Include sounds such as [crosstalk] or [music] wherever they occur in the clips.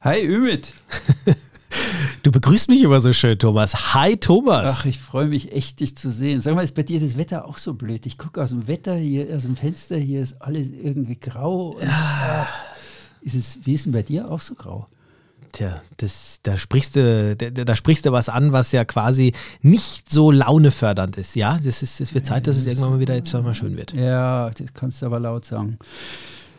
Hi Ümit. [laughs] Du begrüßt mich immer so schön, Thomas. Hi, Thomas. Ach, ich freue mich echt, dich zu sehen. Sag mal, ist bei dir das Wetter auch so blöd? Ich gucke aus dem Wetter hier, aus dem Fenster, hier ist alles irgendwie grau. Und, ach, ist es, wie ist denn bei dir auch so grau? Tja, das, da, sprichst du, da, da, sprichst du was an, was ja quasi nicht so launefördernd ist. Ja, das, ist, es wird Zeit, dass es irgendwann mal wieder jetzt mal schön wird. Ja, das kannst du aber laut sagen.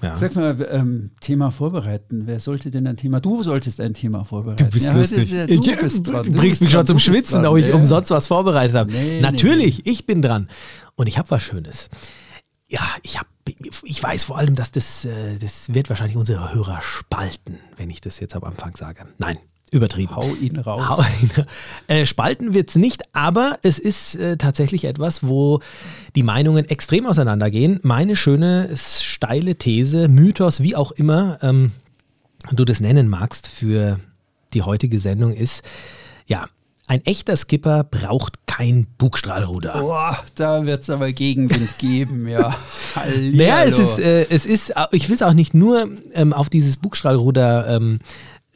Ja. Sag mal, ähm, Thema vorbereiten. Wer sollte denn ein Thema? Du solltest ein Thema vorbereiten. Du bist ja, lustig. Ja, du, ich, bist dran, du bringst mich schon zum Schwitzen, ob ich ja. umsonst was vorbereitet habe. Nee, Natürlich, nee. ich bin dran. Und ich habe was Schönes. Ja, ich habe ich weiß vor allem, dass das, äh, das wird wahrscheinlich unsere Hörer spalten, wenn ich das jetzt am Anfang sage. Nein, übertrieben. Hau ihn raus. Hau ihn, äh, spalten wird es nicht, aber es ist äh, tatsächlich etwas, wo die Meinungen extrem auseinandergehen. Meine schöne, steile These, Mythos, wie auch immer ähm, du das nennen magst für die heutige Sendung ist, ja, ein echter Skipper braucht kein Bugstrahlruder. Boah, da wird es aber Gegenwind geben, ja. [laughs] Hallihallo. Naja, es ist, äh, es ist, ich will es auch nicht nur ähm, auf dieses Bugstrahlruder ähm,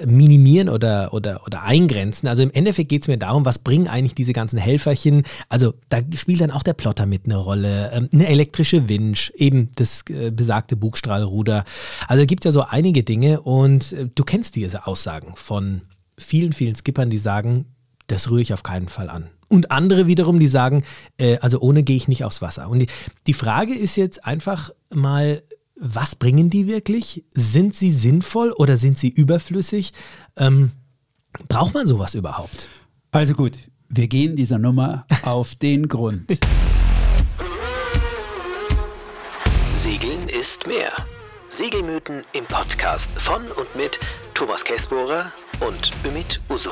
minimieren oder, oder, oder eingrenzen. Also im Endeffekt geht es mir darum, was bringen eigentlich diese ganzen Helferchen. Also da spielt dann auch der Plotter mit eine Rolle, ähm, eine elektrische Winch, eben das äh, besagte Bugstrahlruder. Also es gibt ja so einige Dinge und äh, du kennst diese Aussagen von vielen, vielen Skippern, die sagen, das rühre ich auf keinen Fall an. Und andere wiederum, die sagen, äh, also ohne gehe ich nicht aufs Wasser. Und die, die Frage ist jetzt einfach mal, was bringen die wirklich? Sind sie sinnvoll oder sind sie überflüssig? Ähm, braucht man sowas überhaupt? Also gut, wir gehen dieser Nummer auf den Grund. Segeln ist mehr. Segelmythen im Podcast von und mit Thomas Kessbohrer und Ümit Usun.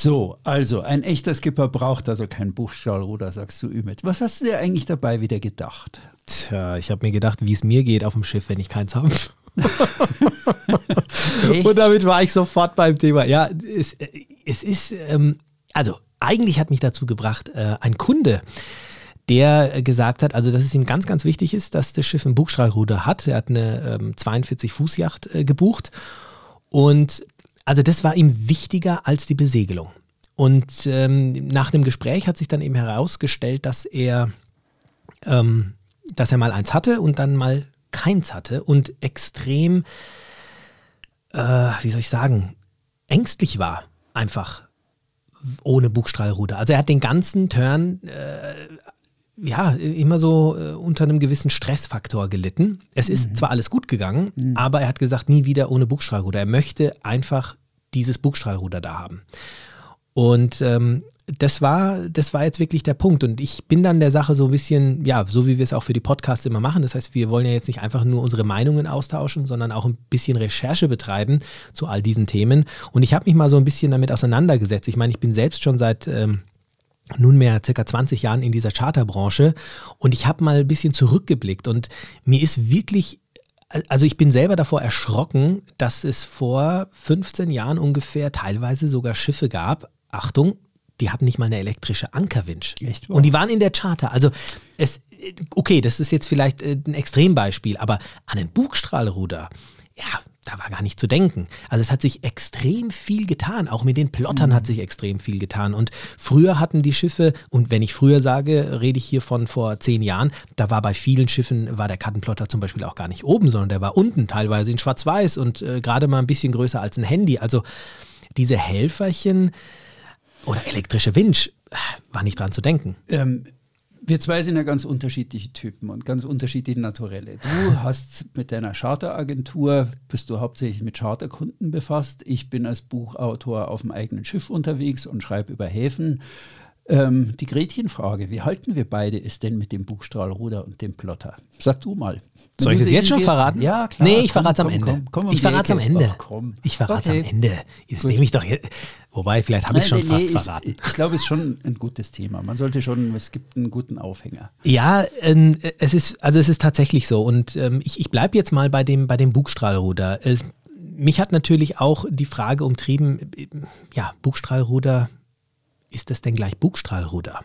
So, also ein echter Skipper braucht also kein Buchstahlruder, sagst du Ümit. Was hast du dir eigentlich dabei wieder gedacht? Tja, ich habe mir gedacht, wie es mir geht auf dem Schiff, wenn ich keins habe. [laughs] Und damit war ich sofort beim Thema. Ja, es, es ist, ähm, also eigentlich hat mich dazu gebracht, äh, ein Kunde, der gesagt hat, also dass es ihm ganz, ganz wichtig ist, dass das Schiff ein Bugstrahlruder hat. Er hat eine ähm, 42-Fuß-Yacht äh, gebucht und also das war ihm wichtiger als die Besegelung. Und ähm, nach dem Gespräch hat sich dann eben herausgestellt, dass er, ähm, dass er mal eins hatte und dann mal keins hatte und extrem, äh, wie soll ich sagen, ängstlich war, einfach ohne Bugstrahlruder. Also er hat den ganzen Turn äh, ja, immer so äh, unter einem gewissen Stressfaktor gelitten. Es ist mhm. zwar alles gut gegangen, mhm. aber er hat gesagt, nie wieder ohne Bugstrahlruder. Er möchte einfach dieses Bugstrahlruder da haben. Und ähm, das war, das war jetzt wirklich der Punkt. Und ich bin dann der Sache so ein bisschen, ja, so wie wir es auch für die Podcasts immer machen. Das heißt, wir wollen ja jetzt nicht einfach nur unsere Meinungen austauschen, sondern auch ein bisschen Recherche betreiben zu all diesen Themen. Und ich habe mich mal so ein bisschen damit auseinandergesetzt. Ich meine, ich bin selbst schon seit ähm, nunmehr circa 20 Jahren in dieser Charterbranche und ich habe mal ein bisschen zurückgeblickt und mir ist wirklich also ich bin selber davor erschrocken, dass es vor 15 Jahren ungefähr teilweise sogar Schiffe gab. Achtung, die hatten nicht mal eine elektrische Ankerwinch. Echt? Und die waren in der Charter. Also es, okay, das ist jetzt vielleicht äh, ein Extrembeispiel, aber an ein Bugstrahlruder, ja, da war gar nicht zu denken. Also es hat sich extrem viel getan. Auch mit den Plottern mhm. hat sich extrem viel getan. Und früher hatten die Schiffe, und wenn ich früher sage, rede ich hier von vor zehn Jahren, da war bei vielen Schiffen, war der Kartenplotter zum Beispiel auch gar nicht oben, sondern der war unten, teilweise in Schwarz-Weiß und äh, gerade mal ein bisschen größer als ein Handy. Also diese Helferchen oder elektrische Winch, äh, war nicht dran zu denken. Ähm, wir zwei sind ja ganz unterschiedliche Typen und ganz unterschiedliche Naturelle. Du hast mit deiner Charteragentur, bist du hauptsächlich mit Charterkunden befasst. Ich bin als Buchautor auf dem eigenen Schiff unterwegs und schreibe über Häfen. Ähm, die Gretchenfrage, wie halten wir beide es denn mit dem Buchstrahlruder und dem Plotter? Sag du mal. Soll ich das jetzt schon verraten? Ja, klar. Nee, ich verrate es am Ende. Komm, komm, ich verrate es am Ende. Ach, ich verrate es okay. am Ende. Jetzt nehme ich doch jetzt. Wobei, vielleicht habe ich schon nee, fast nee, verraten. Ich, ich glaube, es ist schon ein gutes Thema. Man sollte schon, es gibt einen guten Aufhänger. Ja, äh, es ist, also es ist tatsächlich so. Und ähm, ich, ich bleibe jetzt mal bei dem, bei dem Bugstrahlruder. Es, mich hat natürlich auch die Frage umtrieben, äh, ja, Bugstrahlruder, ist das denn gleich Bugstrahlruder?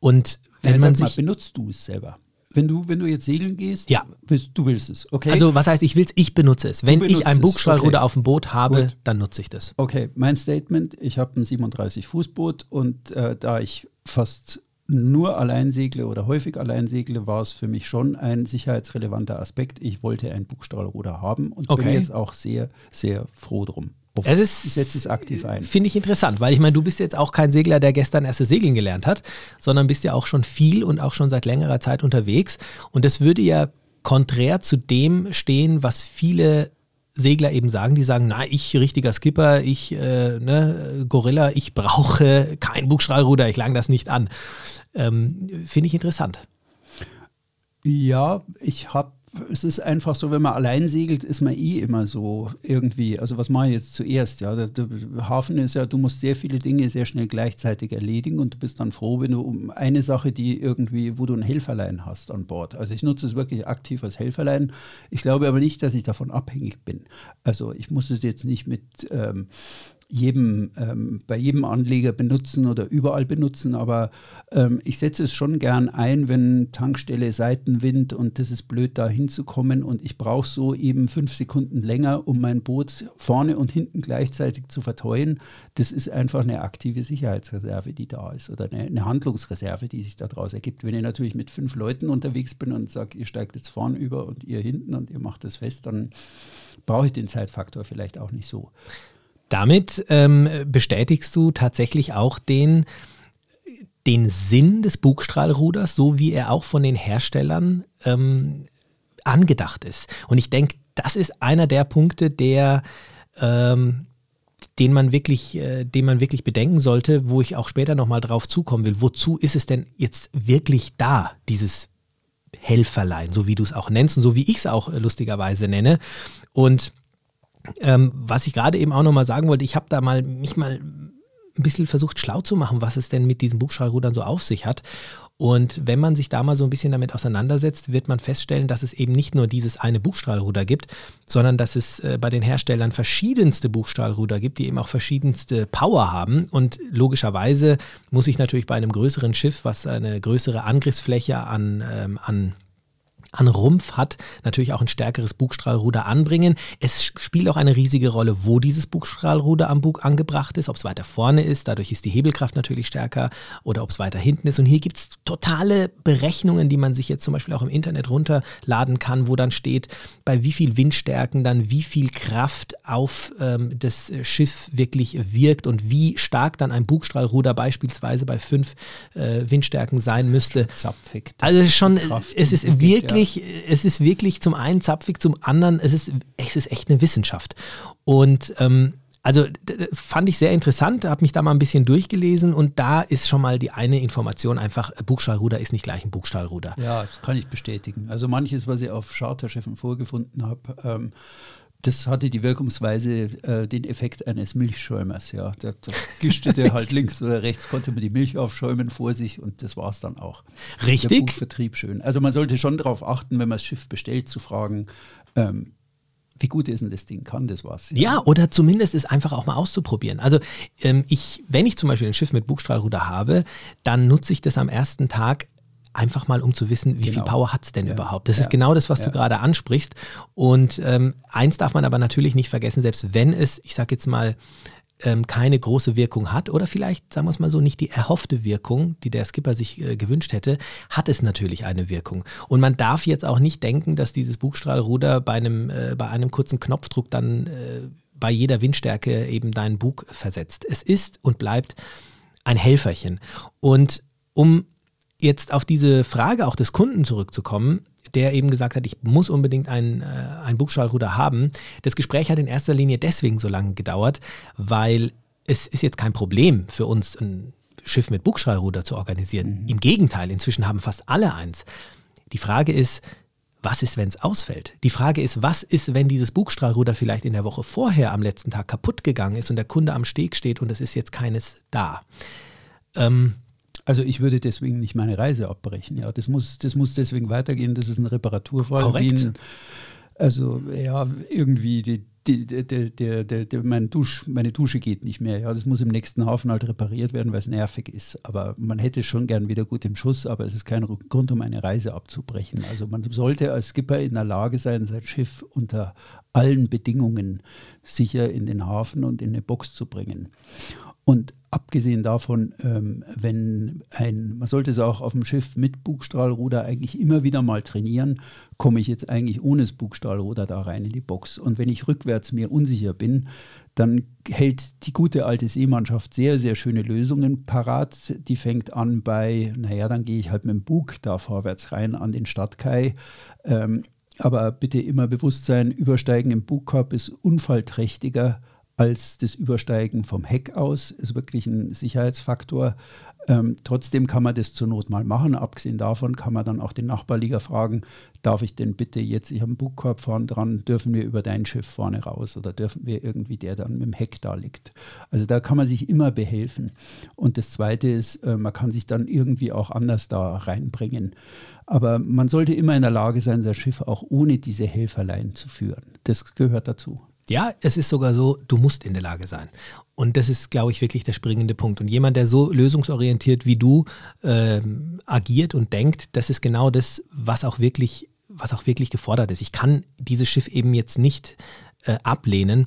Und wenn ja, man sich. Mal, benutzt du es selber? Wenn du, wenn du jetzt segeln gehst, Ja. willst, du willst es, okay? Also, was heißt, ich will's, ich benutze es. Wenn ich ein es, Bugstrahlruder okay. auf dem Boot habe, Gut. dann nutze ich das. Okay, mein Statement, ich habe ein 37-Fuß-Boot und äh, da ich fast nur allein segle oder häufig allein segle, war es für mich schon ein sicherheitsrelevanter Aspekt. Ich wollte ein Bugstrahlruder haben und Okay. bin jetzt auch sehr, sehr froh drum. Es ist- ich setze es aktiv ein. Finde ich interessant, weil ich meine, du bist jetzt auch kein Segler, der gestern erst das Segeln gelernt hat, sondern bist ja auch schon viel und auch schon seit längerer Zeit unterwegs. Und das würde ja konträr zu dem stehen, was viele Segler eben sagen, die sagen, na, ich richtiger Skipper, ich äh, ne, Gorilla, ich brauche kein Bugstrahlruder, ich lang das nicht an. Ähm, Finde ich interessant. Ja, ich habe, es ist einfach so, wenn man allein segelt, ist man eh immer so irgendwie, also was mache ich jetzt zuerst? Ja, der, der Hafen ist ja, du musst sehr viele Dinge sehr schnell gleichzeitig erledigen und du bist dann froh, wenn du um eine Sache, die irgendwie, wo du ein Helferlein hast an Bord. Also ich nutze es wirklich aktiv als Helferlein. Ich glaube aber nicht, dass ich davon abhängig bin. Also ich muss es jetzt nicht mit ähm, jedem, ähm, bei jedem Anleger benutzen oder überall benutzen, aber ähm, ich setze es schon gern ein, wenn Tankstelle Seitenwind und das ist blöd, da hinzukommen und ich brauche so eben fünf Sekunden länger, um mein Boot vorne und hinten gleichzeitig zu verteuen. Das ist einfach eine aktive Sicherheitsreserve, die da ist oder eine, eine Handlungsreserve, die sich daraus ergibt. Wenn ich natürlich mit fünf Leuten unterwegs bin und sage, ihr steigt jetzt vorne über und ihr hinten und ihr macht das fest, dann brauche ich den Zeitfaktor vielleicht auch nicht so. Damit ähm, bestätigst du tatsächlich auch den, den Sinn des Bugstrahlruders, so wie er auch von den Herstellern ähm, angedacht ist. Und ich denke, das ist einer der Punkte, der ähm, den man wirklich, äh, den man wirklich bedenken sollte, wo ich auch später nochmal drauf zukommen will. Wozu ist es denn jetzt wirklich da, dieses Helferlein, so wie du es auch nennst und so wie ich es auch äh, lustigerweise nenne. Und ähm, was ich gerade eben auch nochmal sagen wollte, ich habe da mal mich mal ein bisschen versucht schlau zu machen, was es denn mit diesen Bugstrahlrudern so auf sich hat. Und wenn man sich da mal so ein bisschen damit auseinandersetzt, wird man feststellen, dass es eben nicht nur dieses eine Bugstrahlruder gibt, sondern dass es äh, bei den Herstellern verschiedenste Bugstrahlruder gibt, die eben auch verschiedenste Power haben. Und logischerweise muss ich natürlich bei einem größeren Schiff, was eine größere Angriffsfläche an, ähm, an an Rumpf hat, natürlich auch ein stärkeres Bugstrahlruder anbringen. Es spielt auch eine riesige Rolle, wo dieses Bugstrahlruder am Bug angebracht ist, ob es weiter vorne ist, dadurch ist die Hebelkraft natürlich stärker oder ob es weiter hinten ist. Und hier gibt es totale Berechnungen, die man sich jetzt zum Beispiel auch im Internet runterladen kann, wo dann steht, bei wie viel Windstärken dann wie viel Kraft auf ähm, das Schiff wirklich wirkt und wie stark dann ein Bugstrahlruder beispielsweise bei fünf äh, Windstärken sein müsste. Zapfig. Also es ist schon, Kraft es ist entwickelt, wirklich, es ist wirklich zum einen zapfig, zum anderen, es ist, es ist echt eine Wissenschaft. Und ähm, also fand ich sehr interessant, habe mich da mal ein bisschen durchgelesen und da ist schon mal die eine Information einfach, äh, Bugstrahlruder ist nicht gleich ein Bugstrahlruder. Ja, das kann ich bestätigen. Also manches, was ich auf Charterschiffen vorgefunden habe, ähm, das hatte die Wirkungsweise, äh, den Effekt eines Milchschäumers. Ja, da, da gischte der [laughs] halt links oder rechts, konnte man die Milch aufschäumen vor sich und das war es dann auch. Der Richtig? Bugvertrieb schön. Also man sollte schon darauf achten, wenn man das Schiff bestellt, zu fragen, ähm, wie gut ist denn das Ding? Kann das was? Ja, oder zumindest es einfach auch mal auszuprobieren. Also ähm, ich, wenn ich zum Beispiel ein Schiff mit Bugstrahlruder habe, dann nutze ich das am ersten Tag einfach mal, um zu wissen, wie viel Genau. Power hat es denn Ja. überhaupt. Das Ja. ist genau das, was Ja. du gerade ansprichst. Und ähm, eins darf man aber natürlich nicht vergessen, selbst wenn es, ich sage jetzt mal, ähm, keine große Wirkung hat oder vielleicht, sagen wir es mal so, nicht die erhoffte Wirkung, die der Skipper sich äh, gewünscht hätte, hat es natürlich eine Wirkung. Und man darf jetzt auch nicht denken, dass dieses Bugstrahlruder bei einem, äh, bei einem kurzen Knopfdruck dann äh, bei jeder Windstärke eben deinen Bug versetzt. Es ist und bleibt ein Helferchen. Und um jetzt auf diese Frage auch des Kunden zurückzukommen, der eben gesagt hat, ich muss unbedingt ein, äh, ein Bugstrahlruder haben. Das Gespräch hat in erster Linie deswegen so lange gedauert, weil es ist jetzt kein Problem für uns, ein Schiff mit Bugstrahlruder zu organisieren. Im Gegenteil, inzwischen haben fast alle eins. Die Frage ist, was ist, wenn es ausfällt? Die Frage ist, was ist, wenn dieses Bugstrahlruder vielleicht in der Woche vorher am letzten Tag kaputt gegangen ist und der Kunde am Steg steht und es ist jetzt keines da? Ähm, Also ich würde deswegen nicht meine Reise abbrechen. Ja, das muss, das muss deswegen weitergehen. Das ist ein Reparaturfall. Korrekt. Also ja, irgendwie die, die, die, die, mein Dusch, meine Dusche geht nicht mehr. Ja, das muss im nächsten Hafen halt repariert werden, weil es nervig ist. Aber man hätte schon gern wieder gut im Schuss, aber es ist kein Grund, um eine Reise abzubrechen. Also man sollte als Skipper in der Lage sein, sein Schiff unter allen Bedingungen sicher in den Hafen und in eine Box zu bringen. Und abgesehen davon, ähm, wenn ein, man sollte es auch auf dem Schiff mit Bugstrahlruder eigentlich immer wieder mal trainieren, komme ich jetzt eigentlich ohne das Bugstrahlruder da rein in die Box. Und wenn ich rückwärts mir unsicher bin, dann hält die gute alte Seemannschaft sehr, sehr schöne Lösungen parat. Die fängt an bei, naja, dann gehe ich halt mit dem Bug da vorwärts rein an den Stadtkai. Ähm, aber bitte immer bewusst sein, Übersteigen im Bugkorb ist unfallträchtiger als das Übersteigen vom Heck aus, ist wirklich ein Sicherheitsfaktor. Ähm, trotzdem kann man das zur Not mal machen. Abgesehen davon kann man dann auch den Nachbarlieger fragen, darf ich denn bitte jetzt, ich habe einen Bugkorb vorne dran, dürfen wir über dein Schiff vorne raus oder dürfen wir irgendwie, der dann mit dem Heck da liegt. Also da kann man sich immer behelfen. Und das Zweite ist, äh, man kann sich dann irgendwie auch anders da reinbringen. Aber man sollte immer in der Lage sein, sein Schiff auch ohne diese Helferlein zu führen. Das gehört dazu. Ja, es ist sogar so, du musst in der Lage sein. Und das ist, glaube ich, wirklich der springende Punkt. Und jemand, der so lösungsorientiert wie du ähm, agiert und denkt, das ist genau das, was auch wirklich, was auch wirklich gefordert ist. Ich kann dieses Schiff eben jetzt nicht äh, ablehnen,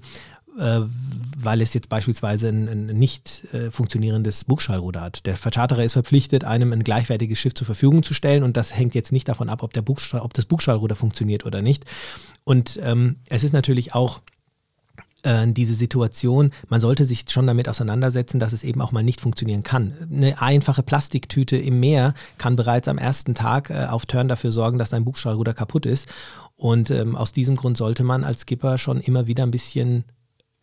äh, weil es jetzt beispielsweise ein, ein nicht äh, funktionierendes Bugschallruder hat. Der Vercharterer ist verpflichtet, einem ein gleichwertiges Schiff zur Verfügung zu stellen und das hängt jetzt nicht davon ab, ob, der ob das Bugschallruder funktioniert oder nicht. Und ähm, es ist natürlich auch äh, diese Situation, man sollte sich schon damit auseinandersetzen, dass es eben auch mal nicht funktionieren kann. Eine einfache Plastiktüte im Meer kann bereits am ersten Tag äh, auf Turn dafür sorgen, dass dein Bugstrahlruder kaputt ist. Und ähm, aus diesem Grund sollte man als Skipper schon immer wieder ein bisschen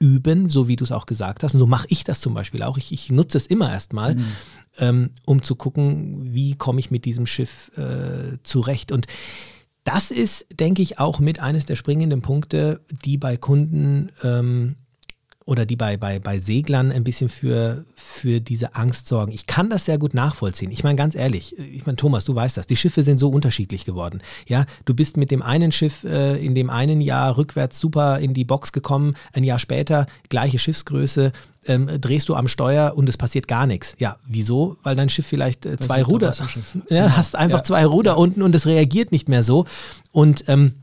üben, so wie du es auch gesagt hast. Und so mache ich das zum Beispiel auch. Ich, ich nutze es immer erstmal, mhm. ähm, um zu gucken, wie komme ich mit diesem Schiff äh, zurecht. Und das ist, denke ich, auch mit eines der springenden Punkte, die bei Kunden ähm, oder die bei, bei, bei Seglern ein bisschen für, für diese Angst sorgen. Ich kann das sehr gut nachvollziehen. Ich meine, ganz ehrlich, ich meine, Thomas, du weißt das, die Schiffe sind so unterschiedlich geworden. Ja, du bist mit dem einen Schiff äh, in dem einen Jahr rückwärts super in die Box gekommen, ein Jahr später gleiche Schiffsgröße, ähm, drehst du am Steuer und es passiert gar nichts. Ja, wieso? Weil dein Schiff vielleicht äh, zwei Ruder, [laughs] ja, hast einfach ja. zwei Ruder ja. unten und es reagiert nicht mehr so. Und ähm,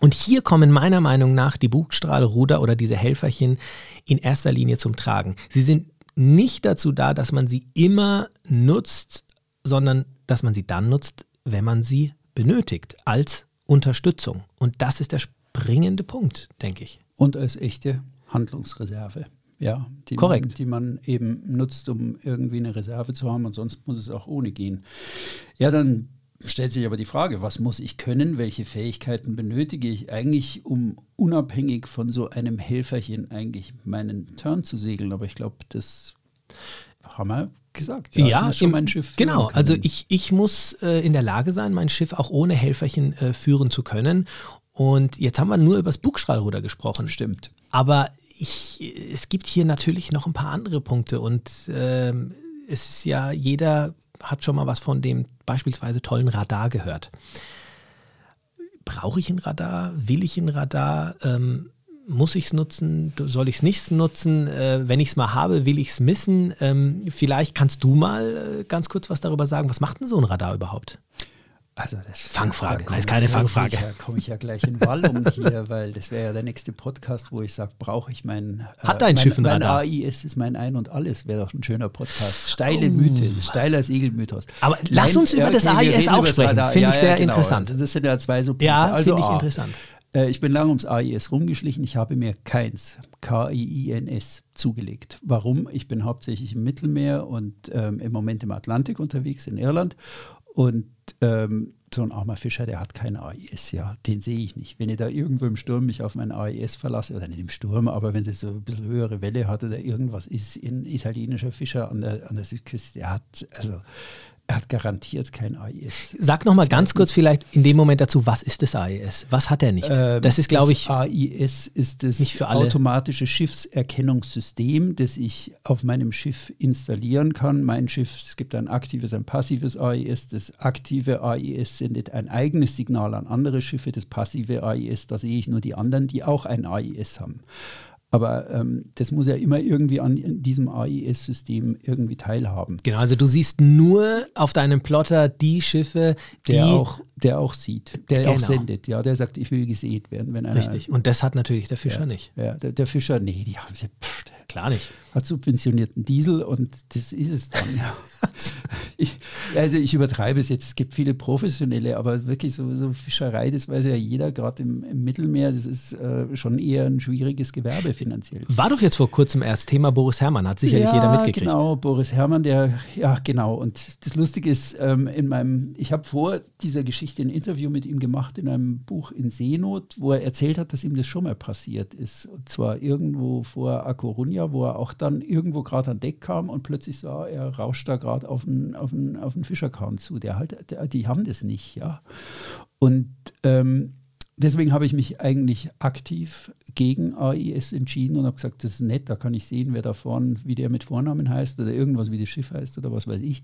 und hier kommen meiner Meinung nach die Bugstrahlruder oder diese Helferchen in erster Linie zum Tragen. Sie sind nicht dazu da, dass man sie immer nutzt, sondern dass man sie dann nutzt, wenn man sie benötigt, als Unterstützung. Und das ist der springende Punkt, denke ich. Und als echte Handlungsreserve. Ja, die Korrekt. Man, die man eben nutzt, um irgendwie eine Reserve zu haben und sonst muss es auch ohne gehen. Ja, dann stellt sich aber die Frage, was muss ich können, welche Fähigkeiten benötige ich eigentlich, um unabhängig von so einem Helferchen eigentlich meinen Turn zu segeln. Aber ich glaube, das haben wir gesagt. Ja, ja schon mein Schiff. Genau, also ich, ich muss äh, in der Lage sein, mein Schiff auch ohne Helferchen äh, führen zu können. Und jetzt haben wir nur über das Bugstrahlruder gesprochen. Stimmt. Aber ich, es gibt hier natürlich noch ein paar andere Punkte und äh, es ist ja jeder hat schon mal was von dem beispielsweise tollen Radar gehört. Brauche ich ein Radar? Will ich ein Radar? Ähm, muss ich es nutzen? Soll ich es nicht nutzen? Äh, wenn ich es mal habe, will ich es missen? Ähm, vielleicht kannst du mal äh, ganz kurz was darüber sagen. Was macht denn so ein Radar überhaupt? Also das Fangfrage, da ist keine Fangfrage. Da komme ich ja gleich in Wallung hier, [laughs] weil das wäre ja der nächste Podcast, wo ich sage, brauche ich mein Hat dein mein, Schiff ein mein Radar? AIS ist mein Ein und Alles, wäre doch ein schöner Podcast. Steile oh. Mythe, steiler Segelmythos. Aber Nein, lass uns über das AIS auch sprechen, finde ja, ich sehr ja, genau. interessant. Das sind ja zwei so Punkte. Ja, also, finde ich interessant. Äh, ich bin lange ums AIS rumgeschlichen. Ich habe mir keins, K-I-I-N-S, zugelegt. Warum? Ich bin hauptsächlich im Mittelmeer und ähm, im Moment im Atlantik unterwegs, in Irland. Und ähm, so ein armer Fischer, der hat kein AIS, ja, den sehe ich nicht. Wenn ich da irgendwo im Sturm mich auf mein AIS verlasse, oder nicht im Sturm, aber wenn es so ein bisschen höhere Welle hat oder irgendwas ist, ein italienischer Fischer an der, an der Südküste, der hat, also er hat garantiert kein AIS. Sag noch mal ganz kurz vielleicht in dem Moment dazu, was ist das AIS? Was hat er nicht? Ähm, das ist, glaube ich, AIS ist das nicht für alle. automatische Schiffserkennungssystem, das ich auf meinem Schiff installieren kann. Mein Schiff, es gibt ein aktives, ein passives AIS. Das aktive AIS sendet ein eigenes Signal an andere Schiffe. Das passive AIS, da sehe ich nur die anderen, die auch ein AIS haben. Aber ähm, das muss ja immer irgendwie an diesem AIS-System irgendwie teilhaben. Genau, also du siehst nur auf deinem Plotter die Schiffe, die Der auch, der auch sieht, der auch Genau. sendet. Ja, der sagt, ich will gesät werden. Wenn einer, richtig. Und das hat natürlich der Fischer ja, nicht. Ja, der, der Fischer, nee, die haben sie, pff, Klar nicht. hat subventionierten Diesel und das ist es dann. Ja. [laughs] ich, also ich übertreibe es jetzt, es gibt viele professionelle, aber wirklich so, so Fischerei, das weiß ja jeder, gerade im, im Mittelmeer, das ist äh, schon eher ein schwieriges Gewerbe finanziell. War doch jetzt vor kurzem erst Thema Boris Herrmann, hat sicherlich jeder mitgekriegt. Genau, Boris Herrmann, der, ja, genau. Und das Lustige ist, ähm, in meinem, ich habe vor dieser Geschichte ein Interview mit ihm gemacht in einem Buch in Seenot, wo er erzählt hat, dass ihm das schon mal passiert ist. Und zwar irgendwo vor A Coruña, wo er auch dann irgendwo gerade an Deck kam und plötzlich sah, er rauscht da gerade auf einen, auf auf Fischerkahn zu. Der halt, der, die haben das nicht, ja. Und ähm, deswegen habe ich mich eigentlich aktiv gegen AIS entschieden und habe gesagt, das ist nett, da kann ich sehen, wer da vorne, wie der mit Vornamen heißt oder irgendwas, wie das Schiff heißt oder was weiß ich.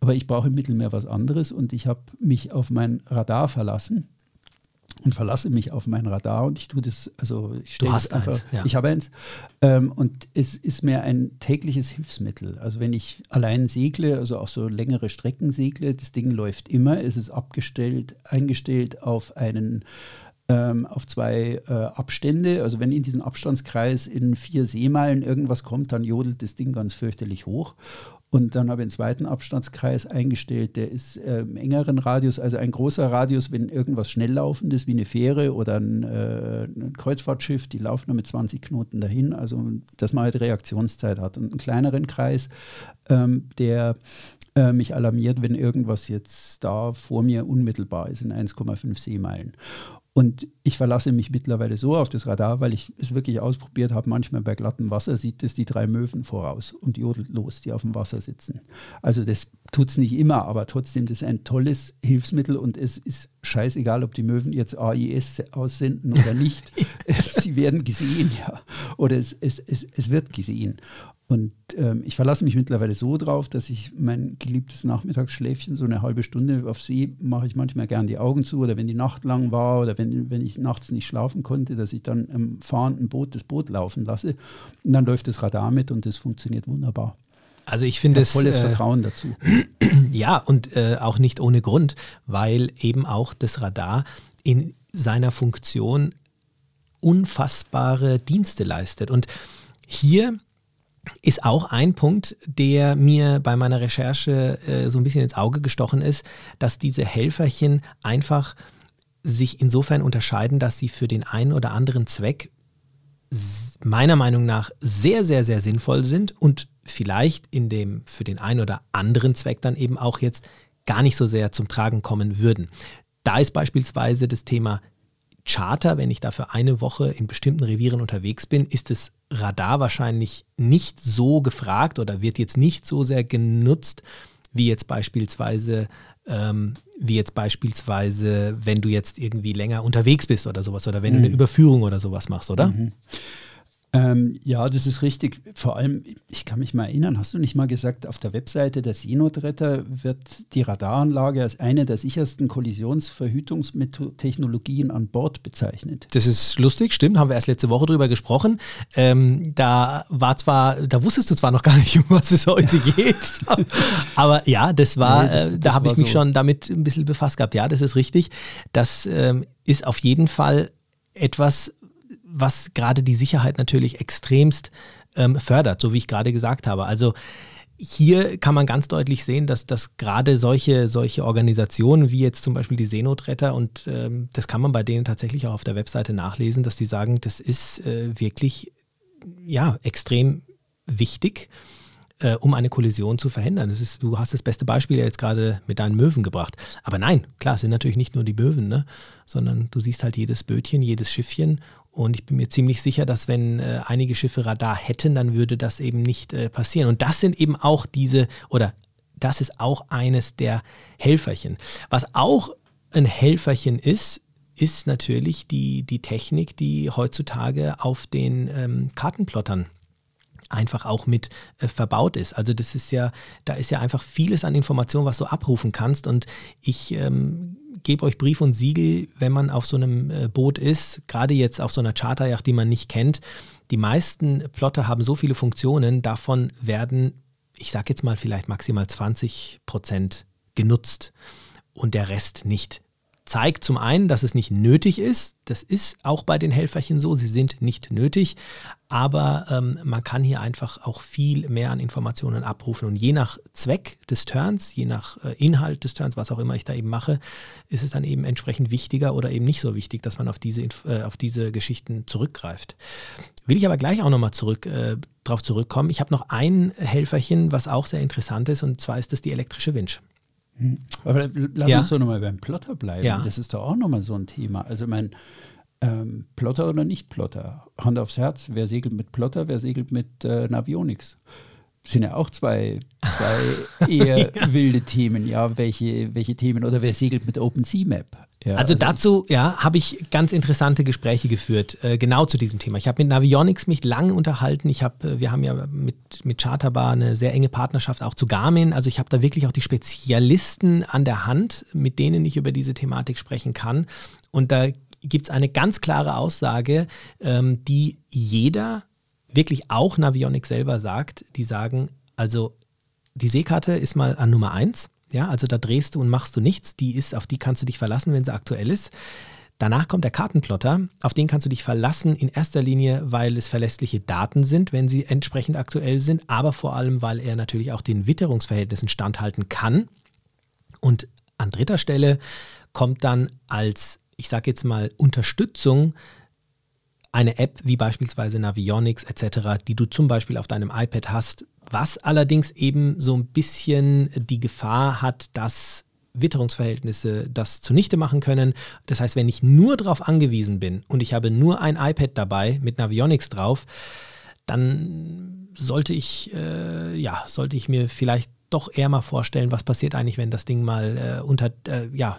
Aber ich brauche im Mittelmeer was anderes und ich habe mich auf mein Radar verlassen und verlasse mich auf mein Radar und ich tue das, also ich stelle hast einfach, eins, ja. ich habe eins ähm, und es ist mir ein tägliches Hilfsmittel. Also wenn ich allein segle, also auch so längere Strecken segle, das Ding läuft immer, es ist abgestellt, eingestellt auf einen ähm, auf zwei äh, Abstände. Also wenn in diesen Abstandskreis in vier Seemeilen irgendwas kommt, dann jodelt das Ding ganz fürchterlich hoch. Und dann habe ich einen zweiten Abstandskreis eingestellt, der ist äh, im engeren Radius, also ein großer Radius, wenn irgendwas schnelllaufendes wie eine Fähre oder ein, äh, ein Kreuzfahrtschiff, die laufen nur mit 20 Knoten dahin, also dass man halt Reaktionszeit hat. Und einen kleineren Kreis, ähm, der äh, mich alarmiert, wenn irgendwas jetzt da vor mir unmittelbar ist in 1,5 Seemeilen. Und ich verlasse mich mittlerweile so auf das Radar, weil ich es wirklich ausprobiert habe. Manchmal bei glattem Wasser sieht es die drei Möwen voraus und jodelt los, die auf dem Wasser sitzen. Also das tut es nicht immer, aber trotzdem, das ist ein tolles Hilfsmittel und es ist scheißegal, ob die Möwen jetzt AIS aussenden oder nicht. [laughs] Sie werden gesehen, ja. Oder es, es, es, es wird gesehen. Und ähm, ich verlasse mich mittlerweile so drauf, dass ich mein geliebtes Nachmittagsschläfchen, so eine halbe Stunde auf See, mache ich manchmal gern die Augen zu oder wenn die Nacht lang war oder wenn, wenn ich nachts nicht schlafen konnte, dass ich dann im fahrenden Boot das Boot laufen lasse. Und dann läuft das Radar mit und das funktioniert wunderbar. Also ich finde es volles äh, Vertrauen dazu. [clears throat] Ja, und äh, auch nicht ohne Grund, weil eben auch das Radar in seiner Funktion unfassbare Dienste leistet. Und hier ist auch ein Punkt, der mir bei meiner Recherche äh, so ein bisschen ins Auge gestochen ist, dass diese Helferchen einfach sich insofern unterscheiden, dass sie für den einen oder anderen Zweck meiner Meinung nach sehr, sehr, sehr sinnvoll sind und vielleicht in dem für den einen oder anderen Zweck dann eben auch jetzt gar nicht so sehr zum Tragen kommen würden. Da ist beispielsweise das Thema Charter, wenn ich da für eine Woche in bestimmten Revieren unterwegs bin, ist das Radar wahrscheinlich nicht so gefragt oder wird jetzt nicht so sehr genutzt, wie jetzt beispielsweise, ähm, wie jetzt beispielsweise, wenn du jetzt irgendwie länger unterwegs bist oder sowas oder wenn du eine Überführung oder sowas machst, oder? Ähm, ja, das ist richtig. Vor allem, ich kann mich mal erinnern, hast du nicht mal gesagt, auf der Webseite der Seenotretter wird die Radaranlage als eine der sichersten Kollisionsverhütungstechnologien an Bord bezeichnet? Das ist lustig, stimmt, haben wir erst letzte Woche drüber gesprochen. Ähm, da war zwar, da wusstest du zwar noch gar nicht, [laughs] um was es heute [laughs] geht, aber ja, das war, Nee, das- äh, das da habe ich mich so. schon damit ein bisschen befasst gehabt. Ja, das ist richtig. Das ähm, ist auf jeden Fall etwas, was gerade die Sicherheit natürlich extremst ähm, fördert, so wie ich gerade gesagt habe. Also hier kann man ganz deutlich sehen, dass, dass gerade solche, solche Organisationen wie jetzt zum Beispiel die Seenotretter und ähm, das kann man bei denen tatsächlich auch auf der Webseite nachlesen, dass die sagen, das ist äh, wirklich ja, extrem wichtig, äh, um eine Kollision zu verhindern. Das ist, du hast das beste Beispiel ja jetzt gerade mit deinen Möwen gebracht. Aber nein, klar, es sind natürlich nicht nur die Möwen, ne? sondern du siehst halt jedes Bötchen, jedes Schiffchen. Und ich bin mir ziemlich sicher, dass wenn äh, einige Schiffe Radar hätten, dann würde das eben nicht äh, passieren. Und das sind eben auch diese, oder das ist auch eines der Helferchen. Was auch ein Helferchen ist, ist natürlich die, die Technik, die heutzutage auf den ähm, Kartenplottern einfach auch mit äh, verbaut ist. Also das ist ja, da ist ja einfach vieles an Informationen, was du abrufen kannst. Und ich ähm, gebe euch Brief und Siegel, wenn man auf so einem äh, Boot ist, gerade jetzt auf so einer Charterjacht, die man nicht kennt. Die meisten Plotter haben so viele Funktionen, davon werden, ich sage jetzt mal vielleicht maximal 20 Prozent genutzt und der Rest nicht zeigt zum einen, dass es nicht nötig ist. Das ist auch bei den Helferchen so. Sie sind nicht nötig. Aber ähm, man kann hier einfach auch viel mehr an Informationen abrufen. Und je nach Zweck des Turns, je nach äh, Inhalt des Turns, was auch immer ich da eben mache, ist es dann eben entsprechend wichtiger oder eben nicht so wichtig, dass man auf diese, äh, auf diese Geschichten zurückgreift. Will ich aber gleich auch nochmal zurück, äh, drauf zurückkommen. Ich habe noch ein Helferchen, was auch sehr interessant ist. Und zwar ist das die elektrische Winch. Aber lass ja. uns doch nochmal beim Plotter bleiben. Ja. Das ist doch auch nochmal so ein Thema. Also mein ähm, Plotter oder nicht Plotter? Hand aufs Herz, wer segelt mit Plotter, wer segelt mit äh, Navionics? Sind ja auch zwei, zwei [laughs] eher ja. wilde Themen. Ja, welche, welche Themen oder wer segelt mit OpenSeaMap? Ja, also, also, dazu ja, habe ich ganz interessante Gespräche geführt, äh, genau zu diesem Thema. Ich habe mit Navionics mich lange unterhalten. Ich hab, äh, wir haben ja mit, mit Charterbar eine sehr enge Partnerschaft auch zu Garmin. Also ich habe da wirklich auch die Spezialisten an der Hand, mit denen ich über diese Thematik sprechen kann. Und da gibt es eine ganz klare Aussage, ähm, die jeder wirklich auch Navionics selber sagt, die sagen, also die Seekarte ist mal an Nummer eins, ja, also da drehst du und machst du nichts, die ist, auf die kannst du dich verlassen, wenn sie aktuell ist. Danach kommt der Kartenplotter, auf den kannst du dich verlassen, in erster Linie, weil es verlässliche Daten sind, wenn sie entsprechend aktuell sind, aber vor allem, weil er natürlich auch den Witterungsverhältnissen standhalten kann. Und an dritter Stelle kommt dann als, ich sage jetzt mal, Unterstützung eine App wie beispielsweise Navionics etc., die du zum Beispiel auf deinem iPad hast, was allerdings eben so ein bisschen die Gefahr hat, dass Witterungsverhältnisse das zunichte machen können. Das heißt, wenn ich nur darauf angewiesen bin und ich habe nur ein iPad dabei mit Navionics drauf, dann sollte ich, äh, ja, sollte ich mir vielleicht doch eher mal vorstellen, was passiert eigentlich, wenn das Ding mal äh, unter, äh, ja,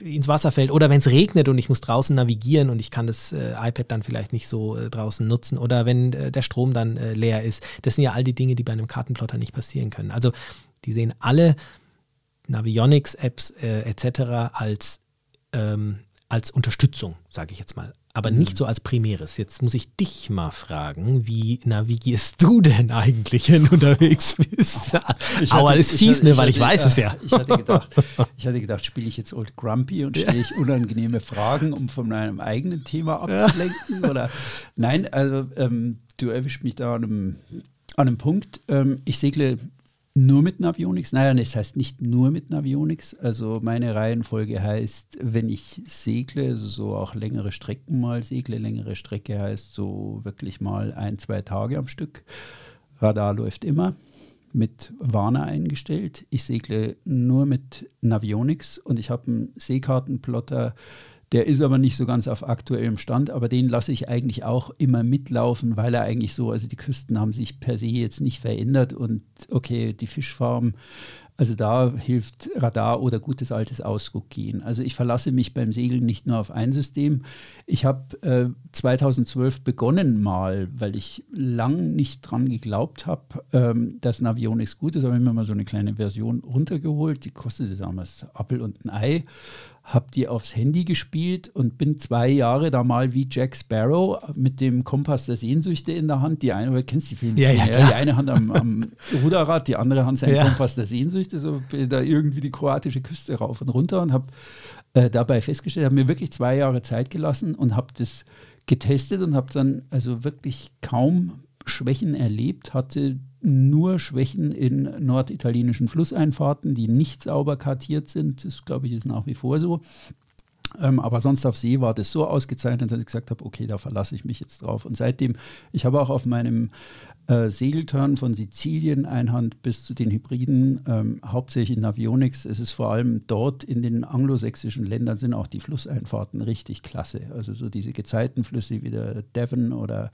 ins Wasser fällt oder wenn es regnet und ich muss draußen navigieren und ich kann das äh, iPad dann vielleicht nicht so äh, draußen nutzen oder wenn äh, der Strom dann äh, leer ist. Das sind ja all die Dinge, die bei einem Kartenplotter nicht passieren können. Also die sehen alle Navionics-Apps etc. als, ähm, als Unterstützung, sage ich jetzt mal aber nicht mhm. so als Primäres. Jetzt muss ich dich mal fragen, wie navigierst du denn eigentlich, wenn du unterwegs bist? Ich Aber ist fies, hatte, ne, weil ich, ich weiß äh, es ja. Ich hatte gedacht, ich hatte gedacht, spiele ich jetzt Old Grumpy und stelle ich unangenehme Fragen, um von meinem eigenen Thema abzulenken? Ja. Oder nein, also ähm, du erwischt mich da an einem, an einem Punkt. Ähm, ich segle nur mit Navionics? Naja, das heißt nicht nur mit Navionics. Also meine Reihenfolge heißt, wenn ich segle, so auch längere Strecken mal segle, längere Strecke heißt so wirklich mal ein, zwei Tage am Stück. Radar läuft immer mit Warner eingestellt. Ich segle nur mit Navionics und ich habe einen Seekartenplotter, der ist aber nicht so ganz auf aktuellem Stand, aber den lasse ich eigentlich auch immer mitlaufen, weil er eigentlich so, also die Küsten haben sich per se jetzt nicht verändert und okay, die Fischfarm, also da hilft Radar oder gutes altes Ausguckgehen. Also ich verlasse mich beim Segeln nicht nur auf ein System. Ich habe äh, 2012 begonnen mal, weil ich lang nicht dran geglaubt habe, ähm, dass Navionics gut ist, habe ich mir mal so eine kleine Version runtergeholt. Die kostete damals Apple und ein Ei habe die aufs Handy gespielt und bin zwei Jahre da mal wie Jack Sparrow mit dem Kompass der Sehnsüchte in der Hand. Die eine, du kennst die Filme, ja, ja, ja, die eine Hand am, am Ruderrad, die andere Hand sein ja. Kompass der Sehnsüchte, so da irgendwie die kroatische Küste rauf und runter und habe äh, dabei festgestellt, habe mir wirklich zwei Jahre Zeit gelassen und habe das getestet und habe dann also wirklich kaum Schwächen erlebt, hatte nur Schwächen in norditalienischen Flusseinfahrten, die nicht sauber kartiert sind. Das, glaube ich, ist nach wie vor so. Ähm, aber sonst auf See war das so ausgezeichnet, dass ich gesagt habe, okay, da verlasse ich mich jetzt drauf. Und seitdem, ich habe auch auf meinem äh, Segelturn von Sizilien Einhand bis zu den Hybriden, ähm, hauptsächlich in Avionics. Es ist vor allem dort in den anglosächsischen Ländern sind auch die Flusseinfahrten richtig klasse. Also so diese Gezeitenflüsse wie der Devon oder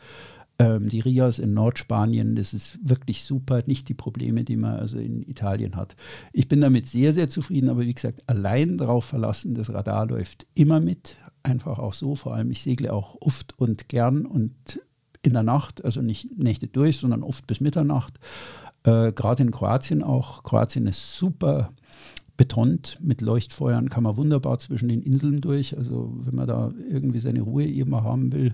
ähm, die Rias in Nordspanien, das ist wirklich super, nicht die Probleme, die man also in Italien hat. Ich bin damit sehr, sehr zufrieden, aber wie gesagt, allein darauf verlassen, das Radar läuft immer mit, einfach auch so, vor allem ich segle auch oft und gern und in der Nacht, also nicht Nächte durch, sondern oft bis Mitternacht. Äh, Gerade in Kroatien auch. Kroatien ist super betont mit Leuchtfeuern, kann man wunderbar zwischen den Inseln durch. Also wenn man da irgendwie seine Ruhe immer haben will,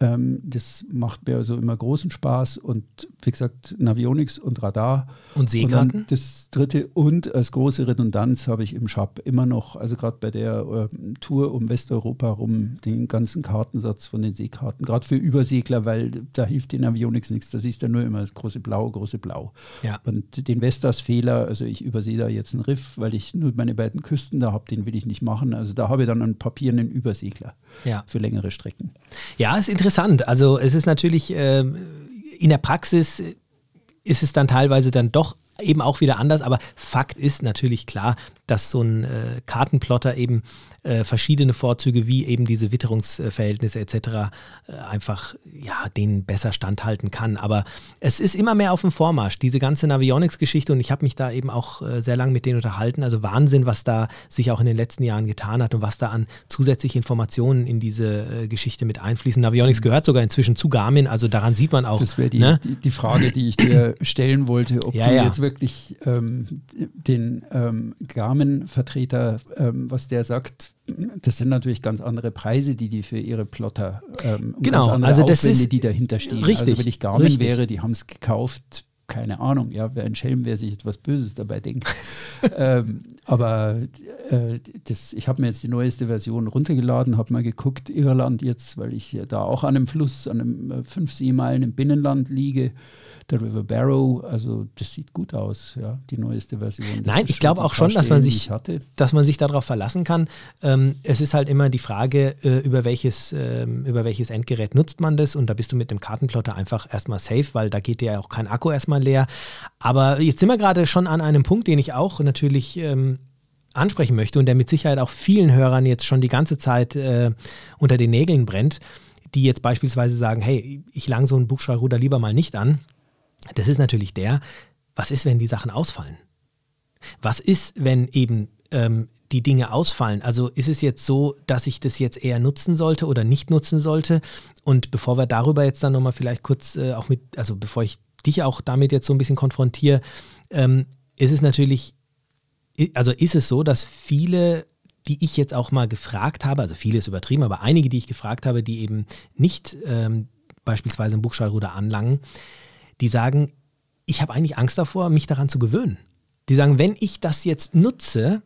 ähm, das macht mir also immer großen Spaß und wie gesagt, Navionics und Radar. Und Seekarten? Und das dritte und als große Redundanz habe ich im Shop immer noch, also gerade bei der äh, Tour um Westeuropa rum, den ganzen Kartensatz von den Seekarten, gerade für Übersegler, weil da hilft den Navionics nichts, da siehst du nur immer das große Blau, große Blau. Ja. Und den Vestas-Fehler, also ich übersehe da jetzt einen Riff, weil ich nur meine beiden Küsten da habe, den will ich nicht machen. Also da habe ich dann ein Papier einen Übersegler Ja. für längere Strecken. Ja, ist interessant. Also es ist natürlich ähm, in der Praxis äh, ist es dann teilweise dann doch eben auch wieder anders, aber Fakt ist natürlich klar, dass so ein äh, Kartenplotter eben äh, verschiedene Vorzüge wie eben diese Witterungsverhältnisse etc. Äh, einfach ja denen besser standhalten kann. Aber es ist immer mehr auf dem Vormarsch, diese ganze Navionics-Geschichte und ich habe mich da eben auch äh, sehr lange mit denen unterhalten. Also Wahnsinn, was da sich auch in den letzten Jahren getan hat und was da an zusätzlichen Informationen in diese äh, Geschichte mit einfließen. Navionics gehört sogar inzwischen zu Garmin, also daran sieht man auch. Das wäre die, ne? die, die Frage, die ich dir stellen wollte, ob Ja, du ja. jetzt wirklich ähm, den ähm, Garmin-Vertreter, ähm, was der sagt, das sind natürlich ganz andere Preise, die die für ihre Plotter, ähm, Genau, also das Aufwände, ist- die dahinter stehen. richtig, also wenn ich Garmin richtig. wäre, die haben es gekauft, keine Ahnung, ja, wer ein Schelm, wer sich etwas Böses dabei denkt. [laughs] ähm, aber äh, das, ich habe mir jetzt die neueste Version runtergeladen, habe mal geguckt, Irland jetzt, weil ich da auch an einem Fluss, an einem äh, fünf Seemeilen im Binnenland liege, der River Barrow, also das sieht gut aus, ja, die neueste Version. Das Nein, ich glaube auch schon, dass man sich, dass man sich darauf verlassen kann. Ähm, es ist halt immer die Frage, äh, über, welches, ähm, über welches Endgerät nutzt man das und da bist du mit dem Kartenplotter einfach erstmal safe, weil da geht dir ja auch kein Akku erstmal leer. Aber jetzt sind wir gerade schon an einem Punkt, den ich auch natürlich ähm, ansprechen möchte und der mit Sicherheit auch vielen Hörern jetzt schon die ganze Zeit äh, unter den Nägeln brennt, die jetzt beispielsweise sagen, hey, ich lang so einen Buchstabenruder lieber mal nicht an. Das ist natürlich der, was ist, wenn die Sachen ausfallen? Was ist, wenn eben ähm, die Dinge ausfallen? Also ist es jetzt so, dass ich das jetzt eher nutzen sollte oder nicht nutzen sollte? Und bevor wir darüber jetzt dann nochmal vielleicht kurz äh, auch mit, also bevor ich dich auch damit jetzt so ein bisschen konfrontiere, ähm, ist es natürlich, also ist es so, dass viele die ich jetzt auch mal gefragt habe, also viele ist übertrieben, aber einige, die ich gefragt habe, die eben nicht ähm, beispielsweise ein Buchstabenruder anlangen, die sagen, ich habe eigentlich Angst davor, mich daran zu gewöhnen. Die sagen, wenn ich das jetzt nutze,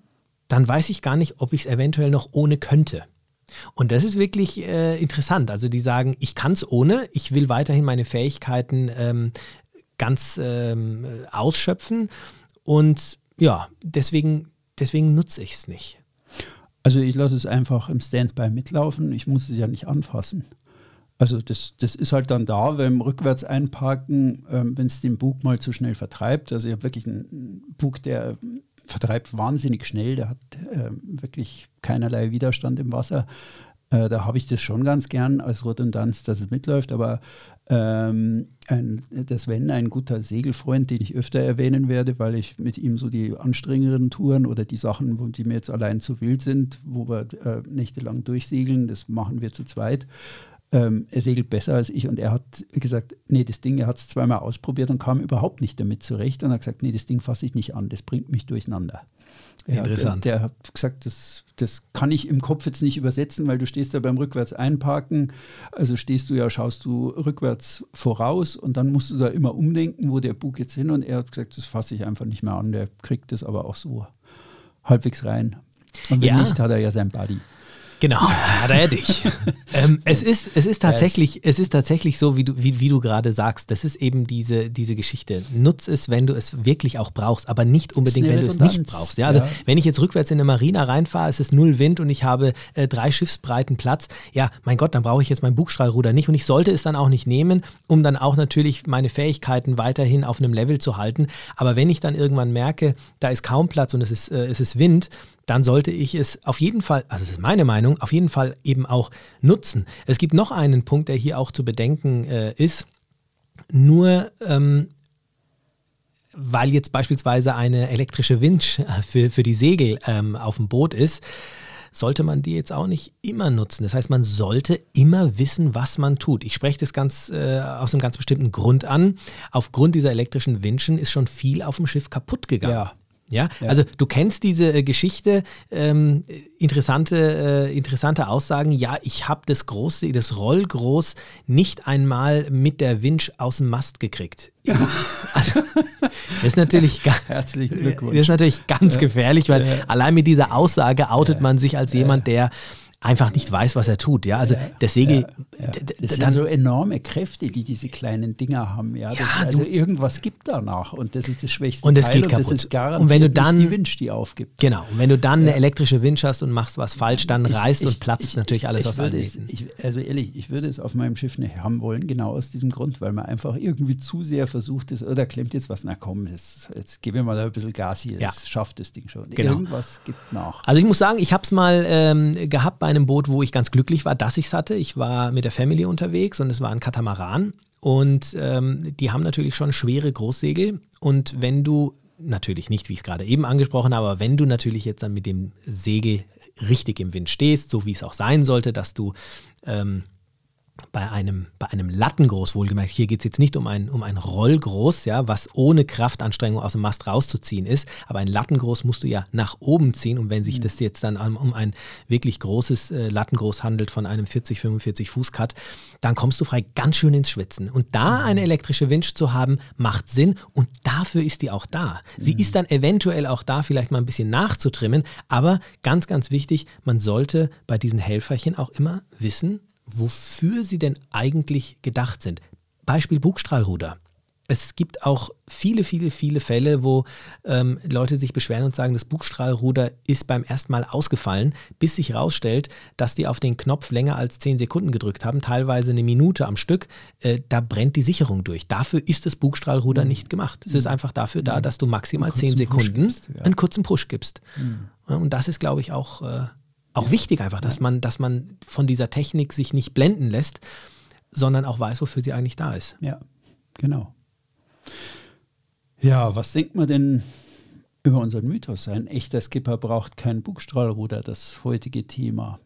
dann weiß ich gar nicht, ob ich es eventuell noch ohne könnte. Und das ist wirklich äh, interessant. Also die sagen, ich kann es ohne, ich will weiterhin meine Fähigkeiten ähm, ganz ähm, äh, ausschöpfen und ja, deswegen, deswegen nutze ich es nicht. Also ich lasse es einfach im Standby mitlaufen. Ich muss es ja nicht anfassen. Also das, das ist halt dann da, beim rückwärts einparken, ähm, wenn es den Bug mal zu schnell vertreibt. Also ich habe wirklich einen Bug, der vertreibt wahnsinnig schnell, der hat ähm, wirklich keinerlei Widerstand im Wasser. Äh, da habe ich das schon ganz gern als Redundanz, dass es mitläuft, aber ähm, ein, der Sven, ein guter Segelfreund, den ich öfter erwähnen werde, weil ich mit ihm so die anstrengenderen Touren oder die Sachen, wo, die mir jetzt allein zu wild sind, wo wir äh, nächtelang durchsegeln, das machen wir zu zweit. Ähm, er segelt besser als ich und er hat gesagt, nee, das Ding, er hat es zweimal ausprobiert und kam überhaupt nicht damit zurecht und hat gesagt, nee, das Ding fasse ich nicht an, das bringt mich durcheinander. Ja, Interessant. Der, der hat gesagt, das, das kann ich im Kopf jetzt nicht übersetzen, weil du stehst ja beim rückwärts einparken, also stehst du ja, schaust du rückwärts voraus und dann musst du da immer umdenken, wo der Bug jetzt hin und er hat gesagt, das fasse ich einfach nicht mehr an, der kriegt das aber auch so halbwegs rein. Und wenn Ja. nicht, hat er ja sein Buddy. Genau, hat er dich. ähm, es, ist, es, ist tatsächlich, es ist tatsächlich so, wie du, wie, wie du gerade sagst. Das ist eben diese, diese Geschichte. Nutz es, wenn du es wirklich auch brauchst, aber nicht unbedingt, wenn du es nicht brauchst. Ja, also ja. wenn ich jetzt rückwärts in eine Marina reinfahre, es ist null Wind und ich habe äh, drei Schiffsbreiten Platz. Ja, mein Gott, dann brauche ich jetzt mein Bugstrahlruder nicht und ich sollte es dann auch nicht nehmen, um dann auch natürlich meine Fähigkeiten weiterhin auf einem Level zu halten. Aber wenn ich dann irgendwann merke, da ist kaum Platz und es ist, äh, es ist Wind, dann sollte ich es auf jeden Fall, also das ist meine Meinung, auf jeden Fall eben auch nutzen. Es gibt noch einen Punkt, der hier auch zu bedenken äh, ist. Nur ähm, weil jetzt beispielsweise eine elektrische Winch für, für die Segel ähm, auf dem Boot ist, sollte man die jetzt auch nicht immer nutzen. Das heißt, man sollte immer wissen, was man tut. Ich spreche das ganz äh, aus einem ganz bestimmten Grund an. Aufgrund dieser elektrischen Winschen ist schon viel auf dem Schiff kaputt gegangen. Ja. Ja, also du kennst diese äh, Geschichte, ähm, interessante, äh, interessante Aussagen. Ja, ich habe das große, das Rollgroß nicht einmal mit der Winch aus dem Mast gekriegt. Ja. [laughs] Also, das ist natürlich, Herzlichen Glückwunsch. Das ist natürlich ganz gefährlich, weil allein mit dieser Aussage outet man sich als jemand, der einfach nicht weiß, was er tut. Ja, also Ja, das Segel, ja, ja. Das sind so enorme Kräfte, die diese kleinen Dinger haben. Ja, das, also irgendwas gibt danach und das ist das schwächste Und es Teil geht und kaputt. das ist garantiert Und wenn du dann- die Winch, die aufgibt. genau. Und wenn du dann eine elektrische Winch hast und machst was falsch, dann Ich- reißt ich- und platzt ich- natürlich ich, alles aus allen es, ich, Also ehrlich, ich würde es auf meinem Schiff nicht haben wollen, genau aus diesem Grund, weil man einfach irgendwie zu sehr versucht ist, oder klemmt jetzt was, na komm, jetzt, jetzt gebe ich mal ein bisschen Gas hier, Ja. das schafft das Ding schon. Genau. Irgendwas gibt nach. Also ich muss sagen, ich habe es mal ähm, gehabt bei einem Boot, wo ich ganz glücklich war, dass ich es hatte. Ich war mit der Family unterwegs und es war ein Katamaran. Und ähm, die haben natürlich schon schwere Großsegel. Und wenn du, natürlich nicht, wie ich es gerade eben angesprochen habe, aber wenn du natürlich jetzt dann mit dem Segel richtig im Wind stehst, so wie es auch sein sollte, dass du ähm, bei einem, bei einem Lattengroß, wohlgemerkt, hier geht es jetzt nicht um ein, um ein Rollgroß, ja, was ohne Kraftanstrengung aus dem Mast rauszuziehen ist, aber ein Lattengroß musst du ja nach oben ziehen. Und wenn sich das jetzt dann um, um ein wirklich großes äh, Lattengroß handelt von einem 40, 45 Fuß Cut, dann kommst du frei ganz schön ins Schwitzen. Und da eine elektrische Winch zu haben, macht Sinn. Und dafür ist die auch da. Sie ist dann eventuell auch da, vielleicht mal ein bisschen nachzutrimmen, aber ganz, ganz wichtig, man sollte bei diesen Helferchen auch immer wissen, wofür sie denn eigentlich gedacht sind. Beispiel Bugstrahlruder. Es gibt auch viele, viele, viele Fälle, wo ähm, Leute sich beschweren und sagen, das Bugstrahlruder ist beim ersten Mal ausgefallen, bis sich herausstellt, dass die auf den Knopf länger als 10 Sekunden gedrückt haben, teilweise eine Minute am Stück. Äh, da brennt die Sicherung durch. Dafür ist das Bugstrahlruder nicht gemacht. Es ist einfach dafür da, dass du maximal Mhm. Einen 10 kurzen Push Sekunden gibst, ja. Mhm. einen kurzen Push gibst. Ja, und das ist, glaube ich, auch, äh, auch wichtig einfach, dass man, dass man von dieser Technik sich nicht blenden lässt, sondern auch weiß, wofür sie eigentlich da ist. Ja, genau. Ja, was denkt man denn über unseren Mythos? Ein echter Skipper braucht kein Bugstrahlruder, das heutige Thema.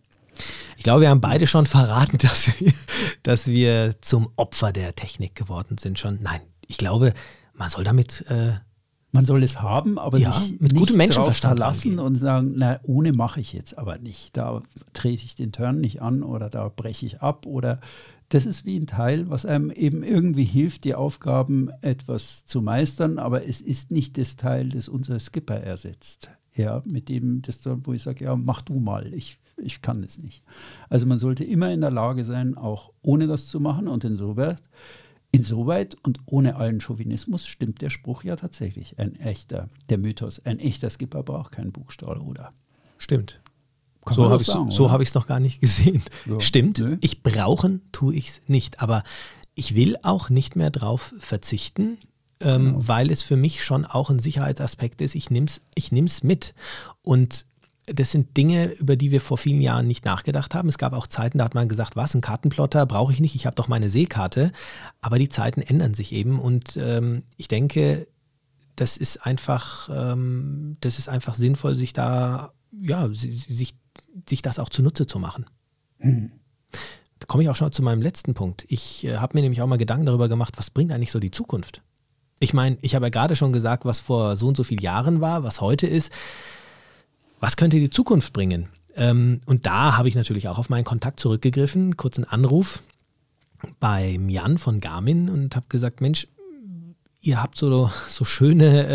Ich glaube, wir haben beide schon verraten, [laughs] dass wir, dass wir zum Opfer der Technik geworden sind. Schon, nein, ich glaube, man soll damit äh, Man soll es haben, aber Ja, sich mit nicht gutem drauf Menschenverstand verlassen angehen. und sagen, na, ohne mache ich jetzt aber nicht. Da trete ich den Turn nicht an oder da breche ich ab oder das ist wie ein Teil, was einem eben irgendwie hilft, die Aufgaben etwas zu meistern, aber es ist nicht das Teil, das unser Skipper ersetzt. Ja, mit dem, das wo ich sage, ja, mach du mal, ich, ich kann es nicht. Also man sollte immer in der Lage sein, auch ohne das zu machen und insoweit, insoweit und ohne allen Chauvinismus stimmt der Spruch ja tatsächlich. Ein echter, der Mythos, ein echter Skipper braucht keinen Buchstahlruder. stimmt. Kann so habe ich sagen, so oder? es noch gar nicht gesehen. Ja. Stimmt. Nö. Ich brauchen tue ich es nicht, aber ich will auch nicht mehr drauf verzichten, ähm, Genau. weil es für mich schon auch ein Sicherheitsaspekt ist. Ich nehme es ich mit. Und das sind Dinge, über die wir vor vielen Jahren nicht nachgedacht haben. Es gab auch Zeiten, da hat man gesagt, was, ein Kartenplotter brauche ich nicht, ich habe doch meine Seekarte. Aber die Zeiten ändern sich eben und ähm, ich denke, das ist einfach, ähm, das ist einfach sinnvoll, sich da, ja, si- sich, sich das auch zunutze zu machen. Da komme ich auch schon zu meinem letzten Punkt. Ich äh, habe mir nämlich auch mal Gedanken darüber gemacht, was bringt eigentlich so die Zukunft? Ich meine, ich habe ja gerade schon gesagt, was vor so und so vielen Jahren war, was heute ist. Was könnte die Zukunft bringen? Ähm, und da habe ich natürlich auch auf meinen Kontakt zurückgegriffen, kurzen Anruf beim Jan von Garmin und habe gesagt, Mensch, ihr habt so, so schöne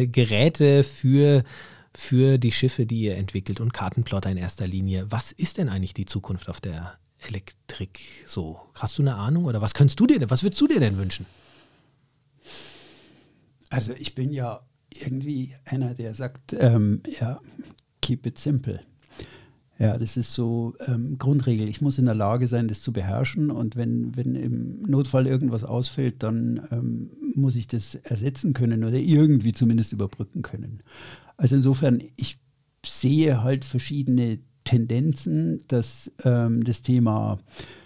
äh, Geräte für, für die Schiffe, die ihr entwickelt und Kartenplotter in erster Linie. Was ist denn eigentlich die Zukunft auf der Elektrik so? Hast du eine Ahnung oder was könntest du dir, denn- was würdest du dir denn wünschen? Also ich bin ja irgendwie einer, der sagt, ähm, ja, keep it simple. Ja, das ist so ähm, Grundregel. Ich muss in der Lage sein, das zu beherrschen und wenn, wenn im Notfall irgendwas ausfällt, dann ähm, muss ich das ersetzen können oder irgendwie zumindest überbrücken können. Also insofern, ich sehe halt verschiedene Tendenzen, dass ähm, das Thema äh,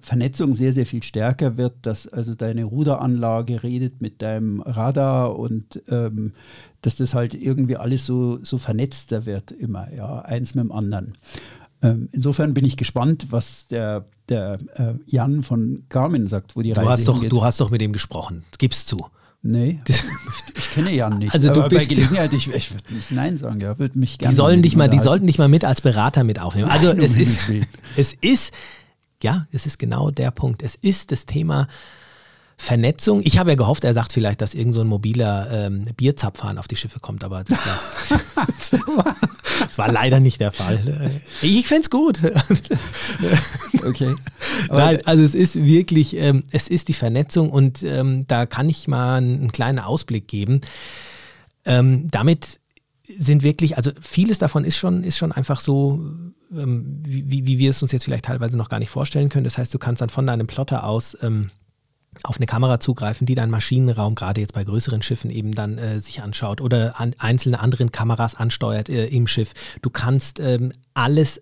Vernetzung sehr, sehr viel stärker wird, dass also deine Ruderanlage redet mit deinem Radar und ähm, dass das halt irgendwie alles so, so vernetzter wird immer, ja, eins mit dem anderen. Ähm, insofern bin ich gespannt, was der, der äh, Jan von Garmin sagt, wo die du Reise hast doch. Du hast doch mit ihm gesprochen, gib's zu. Nee, ich, [laughs] ich, kenne Jan nicht. Also du aber bist bei Gelegenheit, ich, ich würde nicht Nein sagen, ja, würde mich gerne. Die sollen dich mal, die sollten dich mal mit als Berater mit aufnehmen. Also Nein, um es ist, es ist, ja, es ist genau der Punkt. Es ist das Thema Vernetzung. Ich habe ja gehofft, er sagt vielleicht, dass irgend so ein mobiler ähm, Bierzapfhahn auf die Schiffe kommt, aber das war, das [laughs] war, das war leider nicht der Fall. Ich fände es gut. [laughs] Okay. Aber Nein, also es ist wirklich, ähm, es ist die Vernetzung und ähm, da kann ich mal einen, einen kleinen Ausblick geben. Ähm, damit sind wirklich, also vieles davon ist schon, ist schon einfach so, ähm, wie, wie wir es uns jetzt vielleicht teilweise noch gar nicht vorstellen können. Das heißt, du kannst dann von deinem Plotter aus ähm, auf eine Kamera zugreifen, die deinen Maschinenraum gerade jetzt bei größeren Schiffen eben dann äh, sich anschaut oder an einzelne anderen Kameras ansteuert äh, im Schiff. Du kannst ähm, alles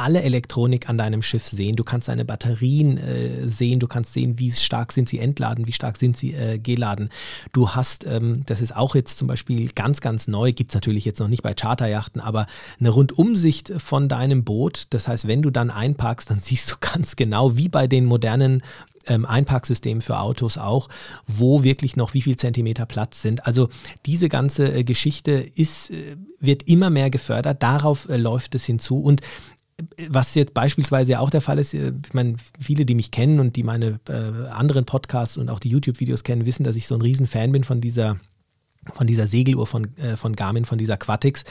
alle Elektronik an deinem Schiff sehen. Du kannst deine Batterien äh, sehen, du kannst sehen, wie stark sind sie entladen, wie stark sind sie äh, geladen. Du hast, ähm, das ist auch jetzt zum Beispiel ganz, ganz neu, gibt es natürlich jetzt noch nicht bei Charterjachten, aber eine Rundumsicht von deinem Boot. Das heißt, wenn du dann einparkst, dann [laughs] siehst du ganz genau, wie bei den modernen ähm, Einparksystemen für Autos auch, wo wirklich noch wie viel Zentimeter Platz sind. Also diese ganze äh, Geschichte ist, äh, wird immer mehr gefördert, darauf äh, läuft es hinzu und was jetzt beispielsweise ja auch der Fall ist, äh, ich meine, viele, die mich kennen und die meine äh, anderen Podcasts und auch die YouTube-Videos kennen, wissen, dass ich so ein Riesen-Fan bin von dieser, von dieser Segeluhr von, äh, von Garmin, von dieser Quatix.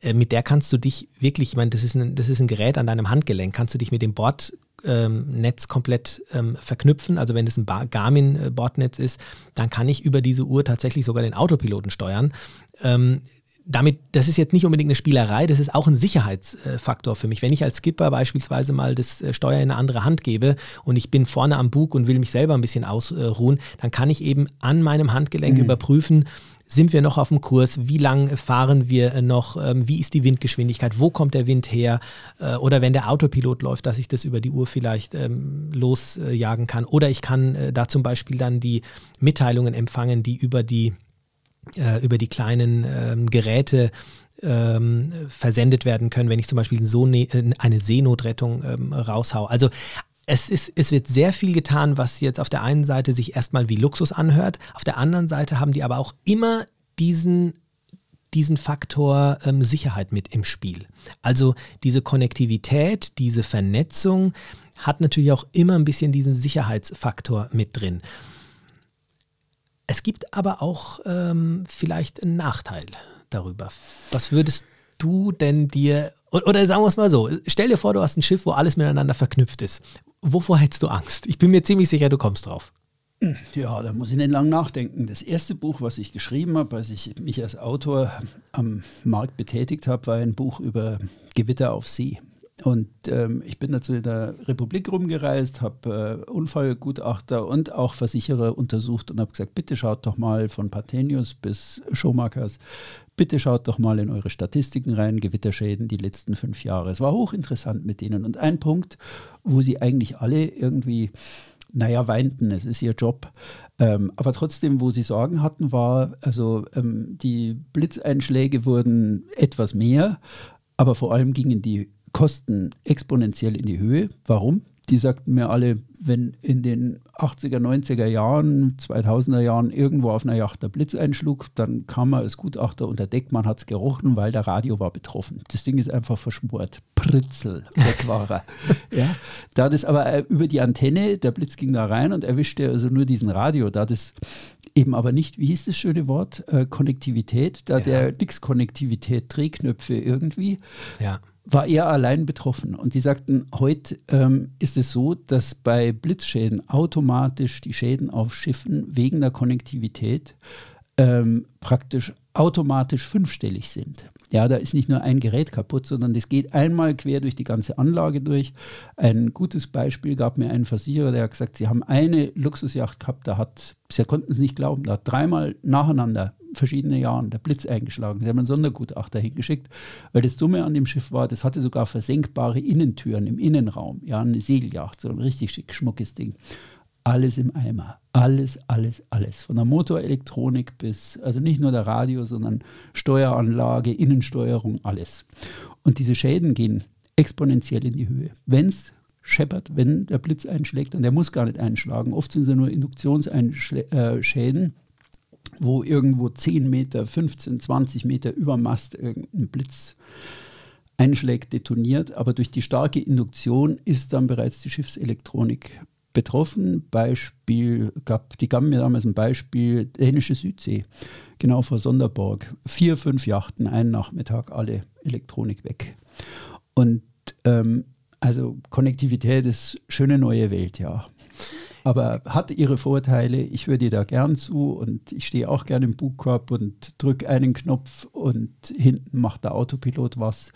Äh, mit der kannst du dich wirklich, ich meine, das ist, ein, das ist ein Gerät an deinem Handgelenk, kannst du dich mit dem Bordnetz komplett ähm, verknüpfen. Also wenn es ein Garmin-Bordnetz ist, dann kann ich über diese Uhr tatsächlich sogar den Autopiloten steuern. Ähm, damit, das ist jetzt nicht unbedingt eine Spielerei, das ist auch ein Sicherheitsfaktor für mich. Wenn ich als Skipper beispielsweise mal das äh, Steuer in eine andere Hand gebe und ich bin vorne am Bug und will mich selber ein bisschen ausruhen, dann kann ich eben an meinem Handgelenk Mhm. überprüfen, sind wir noch auf dem Kurs, wie lang fahren wir noch, ähm, wie ist die Windgeschwindigkeit, wo kommt der Wind her äh, oder wenn der Autopilot läuft, dass ich das über die Uhr vielleicht ähm, losjagen kann oder ich kann äh, da zum Beispiel dann die Mitteilungen empfangen, die über die äh, über die kleinen ähm, Geräte ähm, versendet werden können, wenn ich zum Beispiel so ne eine Seenotrettung ähm, raushau. Also es, ist, es wird sehr viel getan, was jetzt auf der einen Seite sich erstmal wie Luxus anhört, auf der anderen Seite haben die aber auch immer diesen diesen Faktor ähm, Sicherheit mit im Spiel. Also diese Konnektivität, diese Vernetzung hat natürlich auch immer ein bisschen diesen Sicherheitsfaktor mit drin. Es gibt aber auch ähm, vielleicht einen Nachteil darüber. Was würdest du denn dir, oder, oder sagen wir es mal so, stell dir vor, du hast ein Schiff, wo alles miteinander verknüpft ist. Wovor hättest du Angst? Ich bin mir ziemlich sicher, du kommst drauf. Ja, da muss ich nicht lang nachdenken. Das erste Buch, was ich geschrieben habe, als ich mich als Autor am Markt betätigt habe, war ein Buch über Gewitter auf See. Und ähm, ich bin dazu in der Republik rumgereist, habe äh, Unfallgutachter und auch Versicherer untersucht und habe gesagt, bitte schaut doch mal von Partenius bis Schomachers, bitte schaut doch mal in eure Statistiken rein, Gewitterschäden die letzten fünf Jahre. Es war hochinteressant mit denen. Und ein Punkt, wo sie eigentlich alle irgendwie naja, weinten, es ist ihr Job. Ähm, aber trotzdem, wo sie Sorgen hatten, war, also ähm, die Blitzeinschläge wurden etwas mehr, aber vor allem gingen die Kosten exponentiell in die Höhe. Warum? Die sagten mir alle, wenn in den 80er, 90er Jahren, 2000er Jahren irgendwo auf einer Yacht der Blitz einschlug, dann kam man als Gutachter unter Deck, man hat es gerochen, weil der Radio war betroffen. Das Ding ist einfach verschmort. Pritzel, weg war er. [laughs] ja. Da das aber äh, über die Antenne, der Blitz ging da rein und erwischte also nur diesen Radio, da das eben aber nicht, wie hieß das schöne Wort, äh, Konnektivität, da Ja. der nix Konnektivität, Drehknöpfe irgendwie, Ja. War er allein betroffen. Und die sagten, heute ähm, ist es so, dass bei Blitzschäden automatisch die Schäden auf Schiffen wegen der Konnektivität ähm, praktisch automatisch fünfstellig sind. Ja, da ist nicht nur ein Gerät kaputt, sondern das geht einmal quer durch die ganze Anlage durch. Ein gutes Beispiel gab mir ein Versicherer, der hat gesagt, sie haben eine Luxusjacht gehabt, da hat, sie konnten es nicht glauben, da hat dreimal nacheinander verschiedene Jahren der Blitz eingeschlagen. Sie haben einen Sondergutachter hingeschickt, weil das Dumme an dem Schiff war, das hatte sogar versenkbare Innentüren im Innenraum. Ja, eine Segeljacht, so ein richtig schick, schmuckes Ding alles im Eimer. Alles, alles, alles. Von der Motorelektronik bis, also nicht nur der Radio, sondern Steueranlage, Innensteuerung, alles. Und diese Schäden gehen exponentiell in die Höhe. Wenn es scheppert, wenn der Blitz einschlägt, und der muss gar nicht einschlagen, oft sind es nur Induktionsschäden, äh, wo irgendwo 10 Meter, 15, 20 Meter über Mast irgendein Blitz einschlägt, detoniert, aber durch die starke Induktion ist dann bereits die Schiffselektronik betroffen. Beispiel, gab, die gaben mir damals ein Beispiel, dänische Südsee, genau vor Sonderborg. Vier, fünf Yachten, einen Nachmittag, alle Elektronik weg. Und ähm, also Konnektivität ist schöne neue Welt, ja. Aber hat ihre Vorteile. Ich höre dir da gern zu und ich stehe auch gern im Bugkorb und drücke einen Knopf und hinten macht der Autopilot was.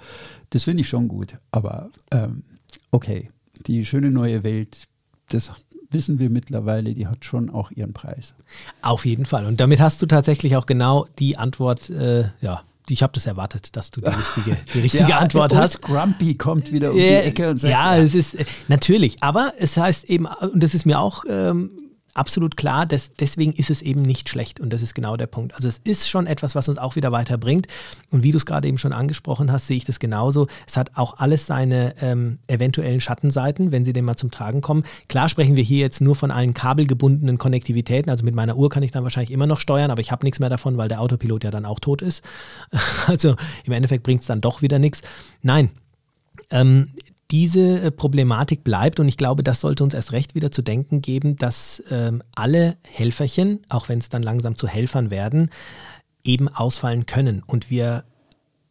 Das finde ich schon gut. Aber ähm, okay, die schöne neue Welt das wissen wir mittlerweile, die hat schon auch ihren Preis. Auf jeden Fall. Und damit hast du tatsächlich auch genau die Antwort, äh, ja, ich habe das erwartet, dass du die richtige, [laughs] die richtige ja, Antwort hast. Grumpy kommt wieder um die Ecke und sagt. Ja, ja, es ist äh, natürlich, aber es heißt eben, und das ist mir auch ähm, absolut klar, dass deswegen ist es eben nicht schlecht und das ist genau der Punkt. Also es ist schon etwas, was uns auch wieder weiterbringt und wie du es gerade eben schon angesprochen hast, sehe ich das genauso. Es hat auch alles seine ähm, eventuellen Schattenseiten, wenn sie denn mal zum Tragen kommen. Klar sprechen wir hier jetzt nur von allen kabelgebundenen Konnektivitäten, also mit meiner Uhr kann ich dann wahrscheinlich immer noch steuern, aber ich habe nichts mehr davon, weil der Autopilot ja dann auch tot ist. [laughs] Also im Endeffekt bringt es dann doch wieder nichts. Nein, ähm, diese äh, Problematik bleibt. Und ich glaube, das sollte uns erst recht wieder zu denken geben, dass ähm, alle Helferchen, auch wenn es dann langsam zu Helfern werden, eben ausfallen können. Und wir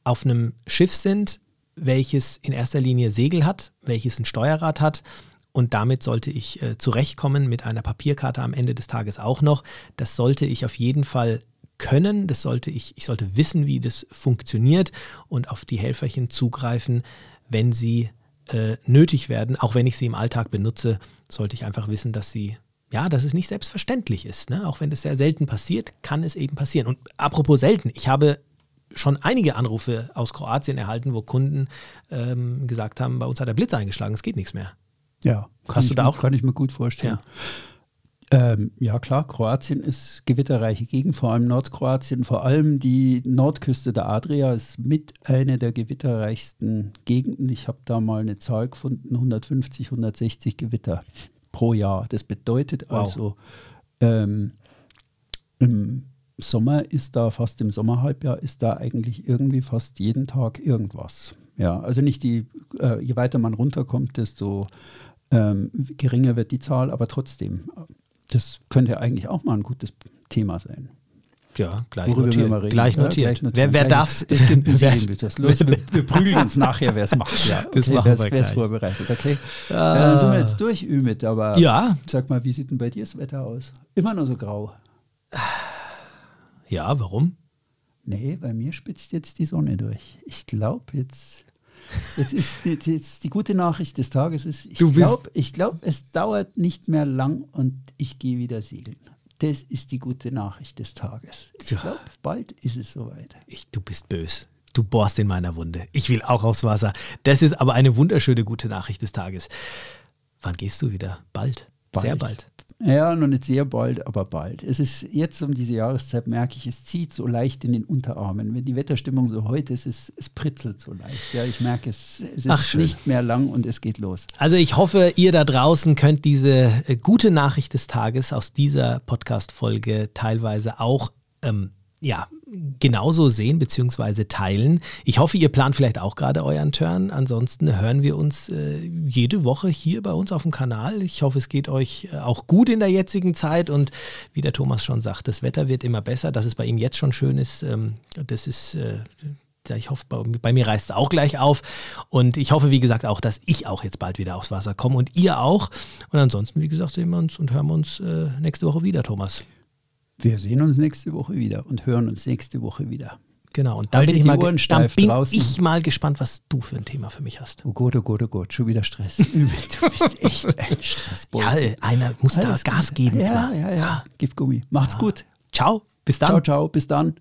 auf einem Schiff sind, welches in erster Linie Segel hat, welches ein Steuerrad hat. Und damit sollte ich äh, zurechtkommen mit einer Papierkarte am Ende des Tages auch noch. Das sollte ich auf jeden Fall können, das sollte ich, ich sollte wissen, wie das funktioniert und auf die Helferchen zugreifen, wenn sie äh, nötig werden, auch wenn ich sie im Alltag benutze, sollte ich einfach wissen, dass sie, ja, dass es nicht selbstverständlich ist. Ne? Auch wenn es sehr selten passiert, kann es eben passieren. Und apropos selten, ich habe schon einige Anrufe aus Kroatien erhalten, wo Kunden ähm, gesagt haben, bei uns hat der Blitz eingeschlagen, es geht nichts mehr. Ja, hast du da auch? Kann ich mir gut vorstellen. Ja. Ähm, ja klar, Kroatien ist gewitterreiche Gegend, vor allem Nordkroatien, vor allem die Nordküste der Adria ist mit einer der gewitterreichsten Gegenden. Ich habe da mal eine Zahl gefunden, 150, 160 Gewitter pro Jahr. Das bedeutet wow. also, ähm, im Sommer ist da fast im Sommerhalbjahr ist da eigentlich irgendwie fast jeden Tag irgendwas. Ja, also nicht die, äh, je weiter man runterkommt, desto ähm, geringer wird die Zahl, aber trotzdem das könnte eigentlich auch mal ein gutes Thema sein. Ja, gleich notiert. Wir gleich ja, notiert. Gleich Wer, wer darf es? Es gibt ein [laughs] Serienbild. Los, wir, wir prügeln uns nachher, wer es [laughs] macht. Ja, okay, das machen wer es vorbereitet. Okay. Ah. Ja, dann sind wir jetzt durch, Ümit. Aber ja. sag mal, wie sieht denn bei dir das Wetter aus? Immer nur so grau. Ja, warum? Nee, bei mir spitzt jetzt die Sonne durch. Ich glaube, jetzt Jetzt ist, jetzt, jetzt die gute Nachricht des Tages ist, ich glaube, glaub, es dauert nicht mehr lang und ich gehe wieder segeln. Das ist die gute Nachricht des Tages. Ich ja. glaube, bald ist es soweit. Ich, du bist bös. Du bohrst in meiner Wunde. Ich will auch aufs Wasser. Das ist aber eine wunderschöne gute Nachricht des Tages. Wann gehst du wieder? Bald. bald. Sehr bald. Ja, noch nicht sehr bald, aber bald. Es ist jetzt um diese Jahreszeit, merke ich, es zieht so leicht in den Unterarmen. Wenn die Wetterstimmung so heute ist, es, es pritzelt so leicht. Ja, ich merke, es, es ist Ach, nicht mehr lang und es geht los. Also ich hoffe, ihr da draußen könnt diese äh, gute Nachricht des Tages aus dieser Podcast-Folge teilweise auch ähm, ja, genauso sehen bzw. teilen. Ich hoffe, ihr plant vielleicht auch gerade euren Turn. Ansonsten hören wir uns äh, jede Woche hier bei uns auf dem Kanal. Ich hoffe, es geht euch äh, auch gut in der jetzigen Zeit und wie der Thomas schon sagt, das Wetter wird immer besser. Dass es bei ihm jetzt schon schön ist, ähm, das ist. Äh, ich hoffe, bei, mir reißt es auch gleich auf. Und ich hoffe, wie gesagt, auch, dass ich auch jetzt bald wieder aufs Wasser komme und ihr auch. Und ansonsten, wie gesagt, sehen wir uns und hören wir uns äh, nächste Woche wieder, Thomas. Wir sehen uns nächste Woche wieder und hören uns nächste Woche wieder. Genau, und dann Haltet bin, ich mal, Ohren steif bin draußen. ich mal gespannt, was du für ein Thema für mich hast. Oh Gott, oh Gott, oh Gott, schon wieder Stress. [laughs] du bist echt ein Stressbolzen. Ja, einer muss da Alles Gas gut. geben. Ja, immer. ja, ja. Gib Gummi. Macht's gut. Ciao, bis dann. Ciao, ciao. Bis dann.